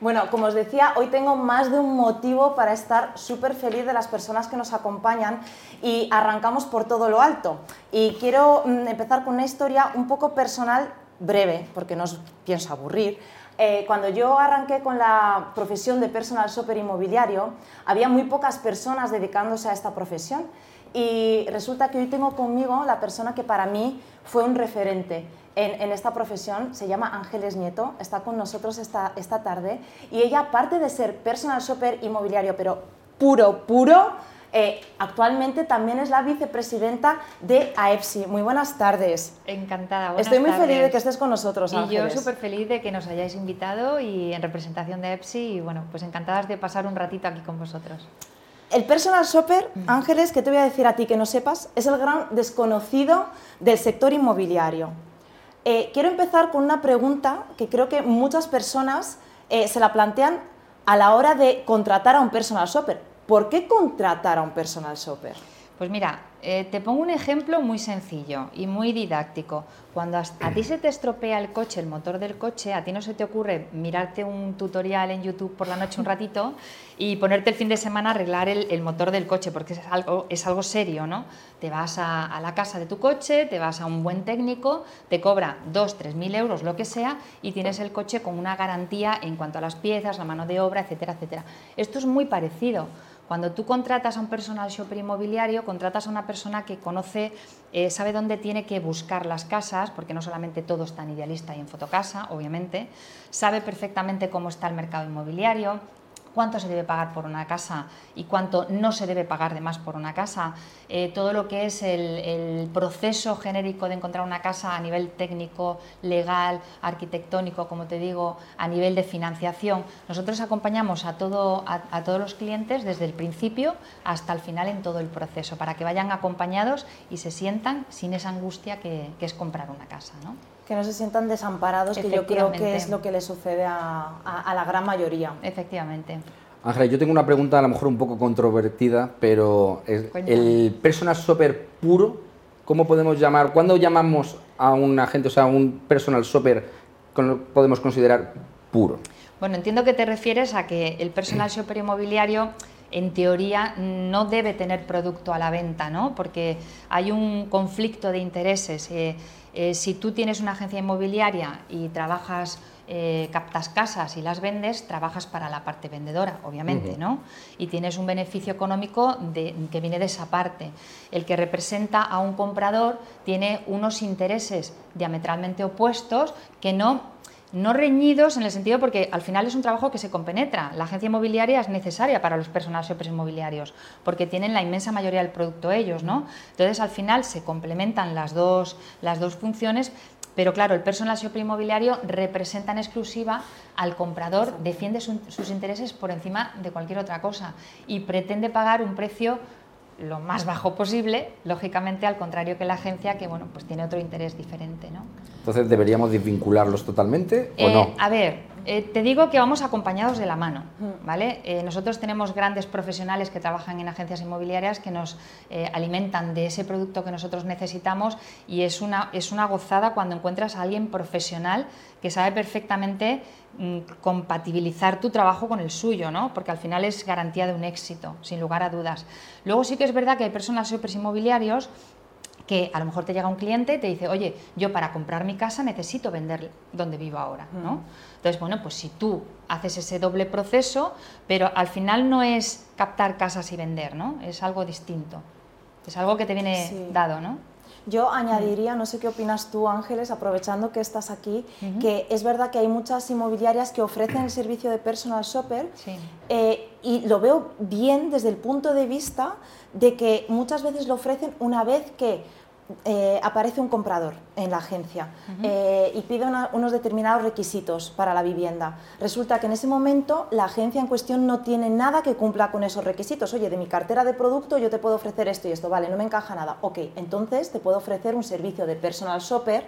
Bueno, como os decía, hoy tengo más de un motivo para estar súper feliz de las personas que nos acompañan y arrancamos por todo lo alto. Y quiero mm, empezar con una historia un poco personal, breve, porque no os pienso aburrir. Eh, cuando yo arranqué con la profesión de personal shopper inmobiliario, había muy pocas personas dedicándose a esta profesión y resulta que hoy tengo conmigo la persona que para mí fue un referente en, esta profesión, se llama Ángeles Nieto, está con nosotros esta, esta tarde y ella, aparte de ser personal shopper inmobiliario, pero puro, puro, eh, actualmente también es la vicepresidenta de AEPSI. Muy buenas tardes. Encantada. Buenas Estoy muy feliz de que estés con nosotros. Y yo súper feliz de que nos hayáis invitado y en representación de AEPSI y bueno, pues encantadas de pasar un ratito aquí con vosotros. El personal shopper, mm. Ángeles, que te voy a decir a ti que no sepas, es el gran desconocido del sector inmobiliario. Eh, quiero empezar con una pregunta que creo que muchas personas eh, se la plantean a la hora de contratar a un personal shopper. ¿Por qué contratar a un personal shopper? Pues mira, eh, te pongo un ejemplo muy sencillo y muy didáctico. Cuando a, ti se te estropea el coche, el motor del coche, a ti no se te ocurre mirarte un tutorial en YouTube por la noche un ratito y ponerte el fin de semana a arreglar el, motor del coche, porque es algo, es algo serio, ¿no? Te vas a, la casa de tu coche, te vas a un buen técnico, te cobra 2, 3 mil euros, lo que sea, y tienes el coche con una garantía en cuanto a las piezas, la mano de obra, etcétera, etcétera. Esto es muy parecido. Cuando tú contratas a un personal shopper inmobiliario, contratas a una persona que conoce, eh, sabe dónde tiene que buscar las casas, porque no solamente todo es tan idealista y en fotocasa, obviamente, sabe perfectamente cómo está el mercado inmobiliario, cuánto se debe pagar por una casa y cuánto no se debe pagar de más por una casa, eh, todo lo que es el, proceso genérico de encontrar una casa a nivel técnico, legal, arquitectónico, como te digo, a nivel de financiación. Nosotros acompañamos a, todo, a, todos los clientes desde el principio hasta el final en todo el proceso, para que vayan acompañados y se sientan sin esa angustia que, es comprar una casa. ¿no? Que no se sientan desamparados, que yo creo que es lo que le sucede a, la gran mayoría. Efectivamente. Ángela, yo tengo una pregunta a lo mejor un poco controvertida, pero el personal shopper puro, ¿cómo podemos llamar? ¿Cuándo llamamos a un agente, o sea, a un personal shopper, podemos considerar puro? Bueno, entiendo que te refieres a que el personal shopper inmobiliario en teoría no debe tener producto a la venta, ¿no? Porque hay un conflicto de intereses. Eh, eh, si tú tienes una agencia inmobiliaria y trabajas, eh, captas casas y las vendes, trabajas para la parte vendedora, obviamente, ¿no? Y tienes un beneficio económico que viene de esa parte. El que representa a un comprador tiene unos intereses diametralmente opuestos que no no reñidos en el sentido porque al final es un trabajo que se compenetra. La agencia inmobiliaria es necesaria para los personales inmobiliarios porque tienen la inmensa mayoría del producto ellos, ¿no? Entonces al final se complementan las dos, las dos funciones, pero claro, el personal shopper inmobiliario representa en exclusiva al comprador, defiende sus intereses por encima de cualquier otra cosa y pretende pagar un precio lo más bajo posible, lógicamente al contrario que la agencia que bueno, pues tiene otro interés diferente, ¿no? Entonces, ¿deberíamos desvincularlos totalmente o eh, no? A ver, eh, te digo que vamos acompañados de la mano, mm. ¿vale? Eh, nosotros tenemos grandes profesionales que trabajan en agencias inmobiliarias que nos alimentan de ese producto que nosotros necesitamos y es una, es una gozada cuando encuentras a alguien profesional que sabe perfectamente mm, compatibilizar tu trabajo con el suyo, ¿no? Porque al final es garantía de un éxito, sin lugar a dudas. Luego sí que es verdad que hay personas super inmobiliarios que a lo mejor te llega un cliente y te dice, oye, yo para comprar mi casa necesito vender donde vivo ahora, ¿no? Entonces, bueno, pues si tú haces ese doble proceso, pero al final no es captar casas y vender, ¿no? Es algo distinto. Es algo que te viene dado, ¿no? Yo añadiría, no sé qué opinas tú, Ángeles, aprovechando que estás aquí, que es verdad que hay muchas inmobiliarias que ofrecen el servicio de personal shopper eh, y lo veo bien desde el punto de vista de que muchas veces lo ofrecen una vez que eh, aparece un comprador en la agencia eh, y pide unos determinados requisitos para la vivienda. Resulta que en ese momento la agencia en cuestión no tiene nada que cumpla con esos requisitos. Oye, de mi cartera de producto yo te puedo ofrecer esto y esto, vale, no me encaja nada. Ok, entonces te puedo ofrecer un servicio de personal shopper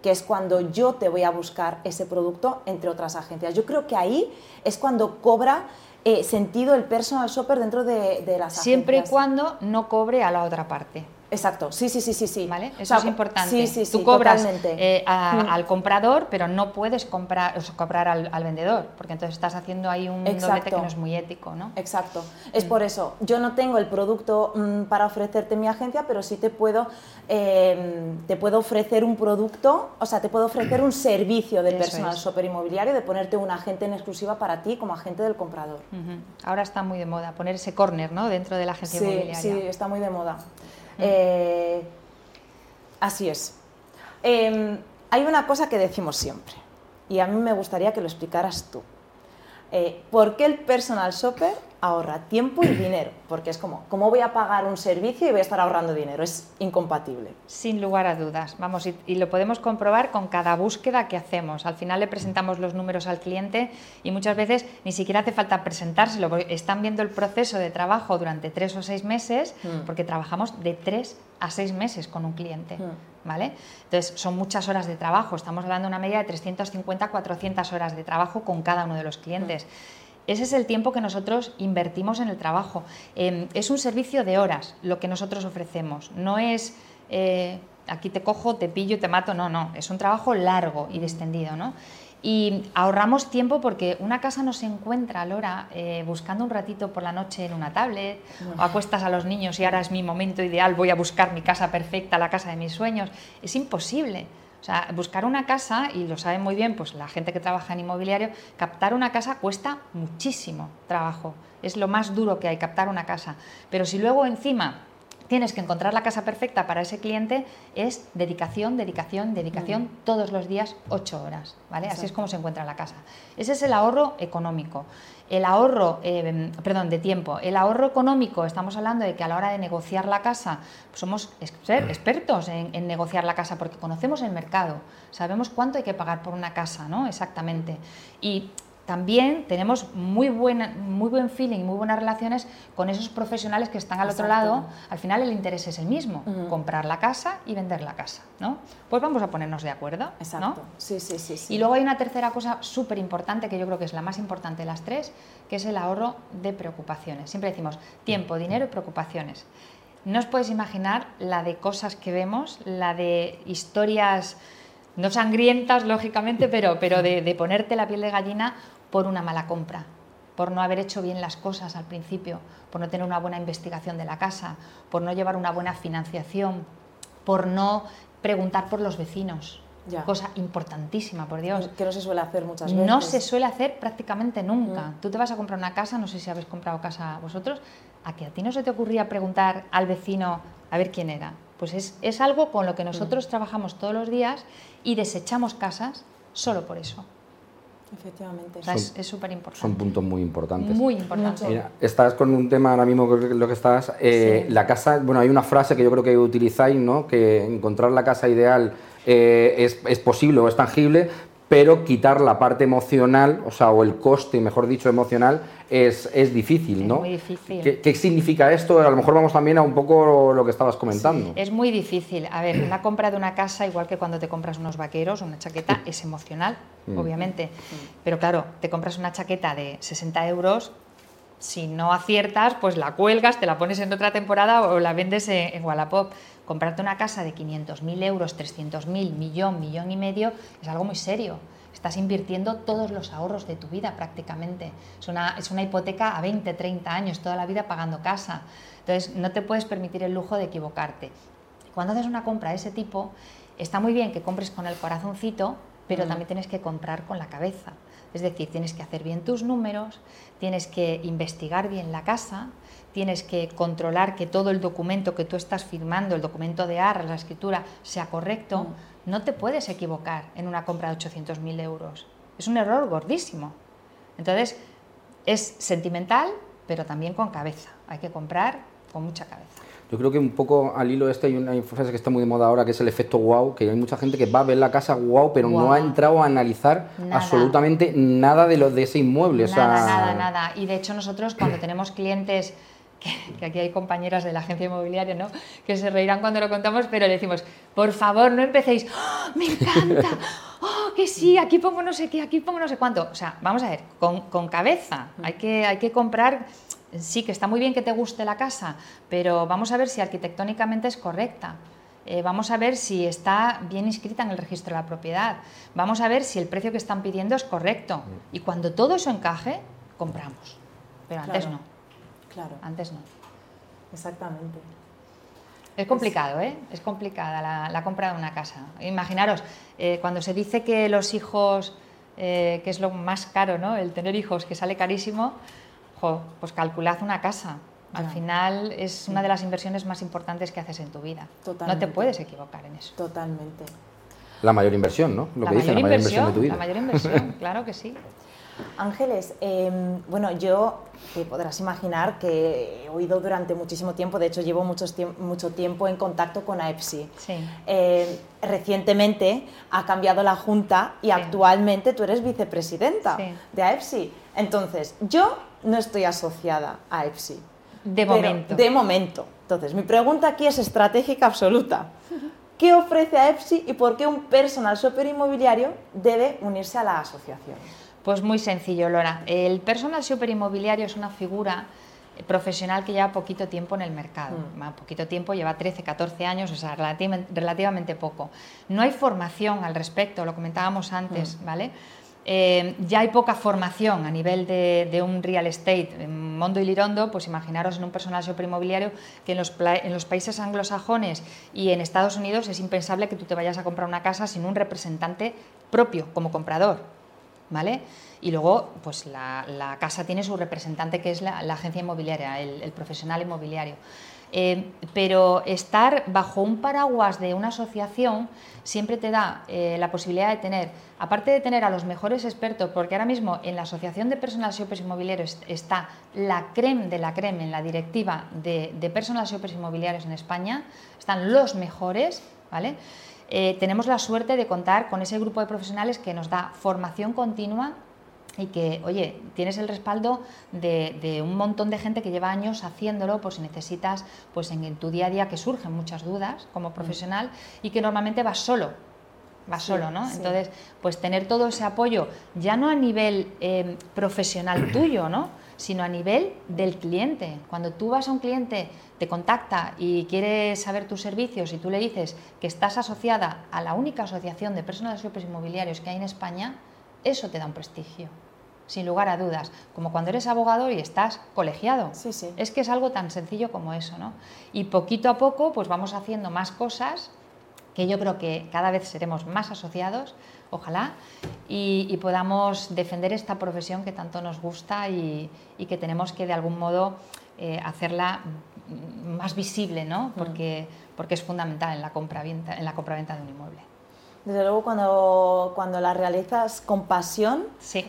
que es cuando yo te voy a buscar ese producto entre otras agencias. Yo creo que ahí es cuando cobra eh, sentido el personal shopper dentro de, de las Siempre y cuando no cobre a la otra parte. Exacto, sí, sí, sí, sí, sí. ¿Vale? Eso es importante. Sí, sí, sí, Tú cobras eh, a- Mm. al comprador, pero no puedes comprar, o sea, cobrar al, al vendedor, porque entonces estás haciendo ahí un doblete que no es muy ético, ¿no? Exacto. Es Mm. por eso, yo no tengo el producto mm, para ofrecerte en mi agencia, pero sí te puedo, eh, te puedo ofrecer un producto, o sea, te puedo ofrecer un servicio de Eso personal es. shopper inmobiliario, de ponerte un agente en exclusiva para ti como agente del comprador. Ahora está muy de moda poner ese corner, ¿no? Dentro de la agencia Sí, inmobiliaria. sí, está muy de moda. Eh, así es. Eh, hay una cosa que decimos siempre, y a mí me gustaría que lo explicaras tú. Eh, ¿Por qué el personal shopper ahorra tiempo y dinero? Porque es como, ¿cómo voy a pagar un servicio y voy a estar ahorrando dinero? Es incompatible. Sin lugar a dudas, vamos, y, y lo podemos comprobar con cada búsqueda que hacemos. Al final le presentamos los números al cliente y muchas veces ni siquiera hace falta presentárselo, porque están viendo el proceso de trabajo durante tres o seis meses, Mm. porque trabajamos de tres a seis meses con un cliente. Mm. ¿Vale? Entonces, son muchas horas de trabajo, estamos hablando de una media de 350 400 horas de trabajo con cada uno de los clientes. Ese es el tiempo que nosotros invertimos en el trabajo. Eh, es un servicio de horas lo que nosotros ofrecemos. No es eh, aquí te cojo, te pillo, te mato. No, no. Es un trabajo largo y distendido. ¿no? Y ahorramos tiempo porque una casa no se encuentra, Lora, eh, buscando un ratito por la noche en una tablet, o acuestas a los niños y ahora es mi momento ideal, voy a buscar mi casa perfecta, la casa de mis sueños. Es imposible. O sea, buscar una casa, y lo saben muy bien pues la gente que trabaja en inmobiliario, captar una casa cuesta muchísimo trabajo. Es lo más duro que hay, captar una casa. Pero si luego encima tienes que encontrar la casa perfecta para ese cliente, es dedicación, dedicación, dedicación, todos los días, ocho horas. ¿vale? Así es como se encuentra la casa. Ese es el ahorro económico. El ahorro, eh, perdón, de tiempo. El ahorro económico, estamos hablando de que a la hora de negociar la casa, pues somos exper- expertos en, en negociar la casa porque conocemos el mercado, sabemos cuánto hay que pagar por una casa, ¿no? Exactamente. Y también tenemos muy, buena, muy buen feeling, muy buenas relaciones con esos profesionales que están al otro lado. Al final el interés es el mismo, comprar la casa y vender la casa, ¿no? Pues vamos a ponernos de acuerdo, ¿no? Exacto. Sí, sí, sí, sí. Y luego hay una tercera cosa súper importante, que yo creo que es la más importante de las tres, que es el ahorro de preocupaciones. Siempre decimos tiempo, dinero y preocupaciones. No os podéis imaginar la de cosas que vemos, la de historias no sangrientas, lógicamente, pero, pero de, de ponerte la piel de gallina por una mala compra, por no haber hecho bien las cosas al principio, por no tener una buena investigación de la casa, por no llevar una buena financiación, por no preguntar por los vecinos. Ya. Cosa importantísima, por Dios. que no se suele hacer muchas veces. No se suele hacer prácticamente nunca. Mm. Tú te vas a comprar una casa, no sé si habéis comprado casa vosotros, a que a ti no se te ocurría preguntar al vecino a ver quién era. Pues es, es algo con lo que nosotros Mm. trabajamos todos los días y desechamos casas solo por eso. Efectivamente. O sea, es Son- es súper importante. Son puntos muy importantes. Muy importante. Mucho. Mira, estás con un tema ahora mismo, que lo que estás. eh, Sí. La casa, bueno, hay una frase que yo creo que utilizáis, ¿no? Que encontrar la casa ideal eh, es, es posible o es tangible, pero quitar la parte emocional, o sea, o el coste, mejor dicho, emocional, es, es difícil, Es ¿no? muy difícil. ¿Qué, qué significa esto? A lo mejor vamos también a un poco lo que estabas comentando. Es muy difícil. A ver, una compra de una casa, igual que cuando te compras unos vaqueros, una chaqueta, es emocional, Mm. obviamente. Pero claro, te compras una chaqueta de 60 euros, si no aciertas, pues la cuelgas, te la pones en otra temporada o la vendes en, en Wallapop. Comprarte una casa de 500.000 euros, 300.000, millón, millón y medio, es algo muy serio. Estás invirtiendo todos los ahorros de tu vida prácticamente. Es una, es una hipoteca a 20, 30 años, toda la vida pagando casa. Entonces, no te puedes permitir el lujo de equivocarte. Cuando haces una compra de ese tipo, está muy bien que compres con el corazoncito, pero Mm. también tienes que comprar con la cabeza. Es decir, tienes que hacer bien tus números, tienes que investigar bien la casa, tienes que controlar que todo el documento que tú estás firmando, el documento de arras, la escritura, sea correcto. Mm. No te puedes equivocar en una compra de 800.000 euros. Es un error gordísimo. Entonces, es sentimental, pero también con cabeza. Hay que comprar con mucha cabeza. Yo creo que un poco al hilo este hay una frase que está muy de moda ahora, que es el efecto wow, que hay mucha gente que va a ver la casa wow, pero no ha entrado a analizar Nada. absolutamente nada de lo de ese inmueble. o Nada, sea, nada, nada. Y de hecho nosotros cuando tenemos clientes, que, que aquí hay compañeras de la agencia inmobiliaria, ¿no? Que se reirán cuando lo contamos, pero le decimos, por favor, no empecéis, ¡Oh, me encanta, oh, que sí, aquí pongo no sé qué, aquí pongo no sé cuánto. O sea, vamos a ver, con, con cabeza, hay que, hay que comprar sí que está muy bien que te guste la casa, pero vamos a ver si arquitectónicamente es correcta. Eh, vamos a ver si está bien inscrita en el registro de la propiedad. Vamos a ver si el precio que están pidiendo es correcto. Mm. Y cuando todo eso encaje, compramos. Pero antes no. Claro. Antes no. Exactamente. Es complicado, ¿eh? Es complicada la, compra de una casa. Imaginaros, eh, cuando se dice que los hijos, eh, que es lo más caro, ¿no? El tener hijos, que sale carísimo, pues calculad una casa. Al final es una de las inversiones más importantes que haces en tu vida. No te puedes equivocar en eso. Totalmente. La mayor inversión, ¿no? Lo la que mayor inversión, de tu vida. La mayor inversión, claro que sí. Ángeles, em, bueno, yo te podrás imaginar que he oído durante muchísimo tiempo, de hecho llevo mucho, mucho tiempo en contacto con AEPSI. Sí. Em, recientemente ha cambiado la Junta y actualmente tú eres vicepresidenta de AEPSI. Entonces, yo no estoy asociada a AEPSI. De momento. De momento. Entonces, mi pregunta aquí es estratégica absoluta. ¿Qué ofrece AEPSI y por qué un personal shopper inmobiliario debe unirse a la asociación? Pues muy sencillo, Lora. El personal super inmobiliario es una figura profesional que lleva poquito tiempo en el mercado. Mm. Poquito tiempo, lleva 13, 14 años, o sea, relativamente, poco. No hay formación al respecto, lo comentábamos antes, mm. ¿vale? Eh, ya hay poca formación a nivel de, un real estate. En Mondo y Lirondo, pues imaginaros en un personal super inmobiliario que en los, en los países anglosajones y en Estados Unidos es impensable que tú te vayas a comprar una casa sin un representante propio como comprador. ¿vale? Y luego, pues la, casa tiene su representante, que es la, agencia inmobiliaria, el, profesional inmobiliario. Eh, pero estar bajo un paraguas de una asociación siempre te da eh, la posibilidad de tener, aparte de tener a los mejores expertos, porque ahora mismo en la Asociación de Personal Shoppers Inmobiliarios está la creme de la creme en la directiva de, de Personal Shoppers Inmobiliarios en España, están los mejores, ¿vale? Eh, tenemos la suerte de contar con ese grupo de profesionales que nos da formación continua y que, oye, tienes el respaldo de, un montón de gente que lleva años haciéndolo, por si necesitas, pues en, tu día a día que surgen muchas dudas como profesional y que normalmente vas solo, vas solo, ¿no? Entonces, pues tener todo ese apoyo, ya no a nivel eh, profesional tuyo, ¿no? Sino a nivel del cliente. Cuando tú vas a un cliente te contacta y quiere saber tus servicios y tú le dices que estás asociada a la única asociación de personas de inmobiliarios que hay en España, eso te da un prestigio, sin lugar a dudas, como cuando eres abogado y estás colegiado. Sí, sí. Es que es algo tan sencillo como eso, ¿no? Y poquito a poco pues vamos haciendo más cosas que yo creo que cada vez seremos más asociados, ojalá, y, podamos defender esta profesión que tanto nos gusta y, que tenemos que de algún modo eh, hacerla más visible, ¿no? porque, porque es fundamental en la compra-venta en la compraventa de un inmueble. Desde luego, cuando, cuando la realizas con pasión,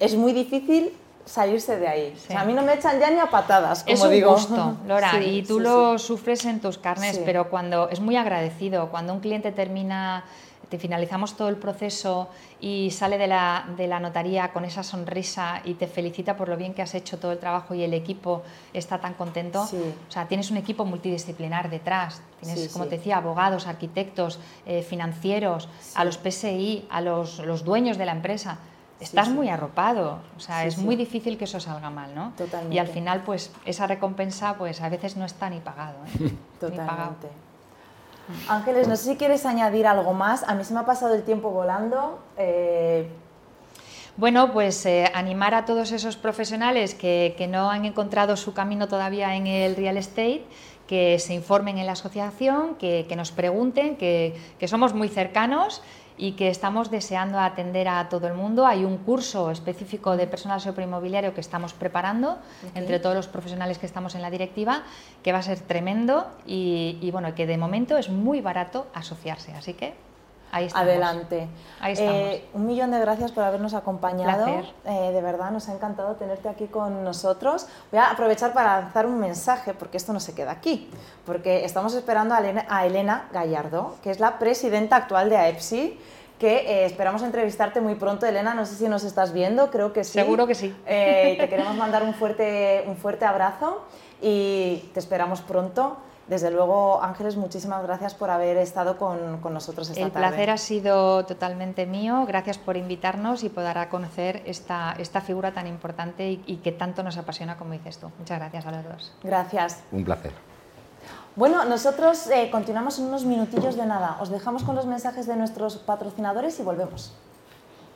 es muy difícil salirse de ahí. a mí no me echan ya ni a patadas, como es un digo. gusto, Lora, y tú lo sufres en tus carnes, pero cuando es muy agradecido, cuando un cliente termina te finalizamos todo el proceso y sale de la, de la, notaría con esa sonrisa y te felicita por lo bien que has hecho todo el trabajo y el equipo está tan contento. O sea, tienes un equipo multidisciplinar detrás. Tienes, como te decía, abogados, arquitectos, eh, financieros, a los PSI, a los, los dueños de la empresa estás muy arropado, o sea, es muy difícil que eso salga mal, ¿no? Totalmente. Y al final, pues, esa recompensa, pues, a veces no está ni pagado, ¿eh? Totalmente. Ángeles, no sé si quieres añadir algo más. A mí se me ha pasado el tiempo volando. Eh, bueno, pues eh, animar a todos esos profesionales que, no han encontrado su camino todavía en el real estate, que se informen en la asociación, que, nos pregunten, que, que somos muy cercanos y que estamos deseando atender a todo el mundo. Hay un curso específico de personal inmobiliario que estamos preparando entre todos los profesionales que estamos en la directiva, que va a ser tremendo y, bueno, que de momento es muy barato asociarse. Así que Ahí. Adelante. Ahí estamos. Eh, un millón de gracias por habernos acompañado. Eh, de verdad, nos ha encantado tenerte aquí con nosotros. Voy a aprovechar para lanzar un mensaje, porque esto no se queda aquí, porque estamos esperando a Elena, Gallardo, que es la presidenta actual de AEPSI que eh, esperamos entrevistarte muy pronto, Elena. No sé si nos estás viendo, creo que sí. Seguro que sí. te queremos mandar un fuerte, un fuerte abrazo y te esperamos pronto Desde luego, Ángeles, muchísimas gracias por haber estado con, nosotros esta El tarde. El placer ha sido totalmente mío. Gracias por invitarnos y por dar a conocer esta, esta figura tan importante y, y que tanto nos apasiona como dices tú. Muchas gracias a los dos. Gracias. Un placer. Bueno, nosotros eh, continuamos en unos minutillos de nada. Os dejamos con los mensajes de nuestros patrocinadores y volvemos.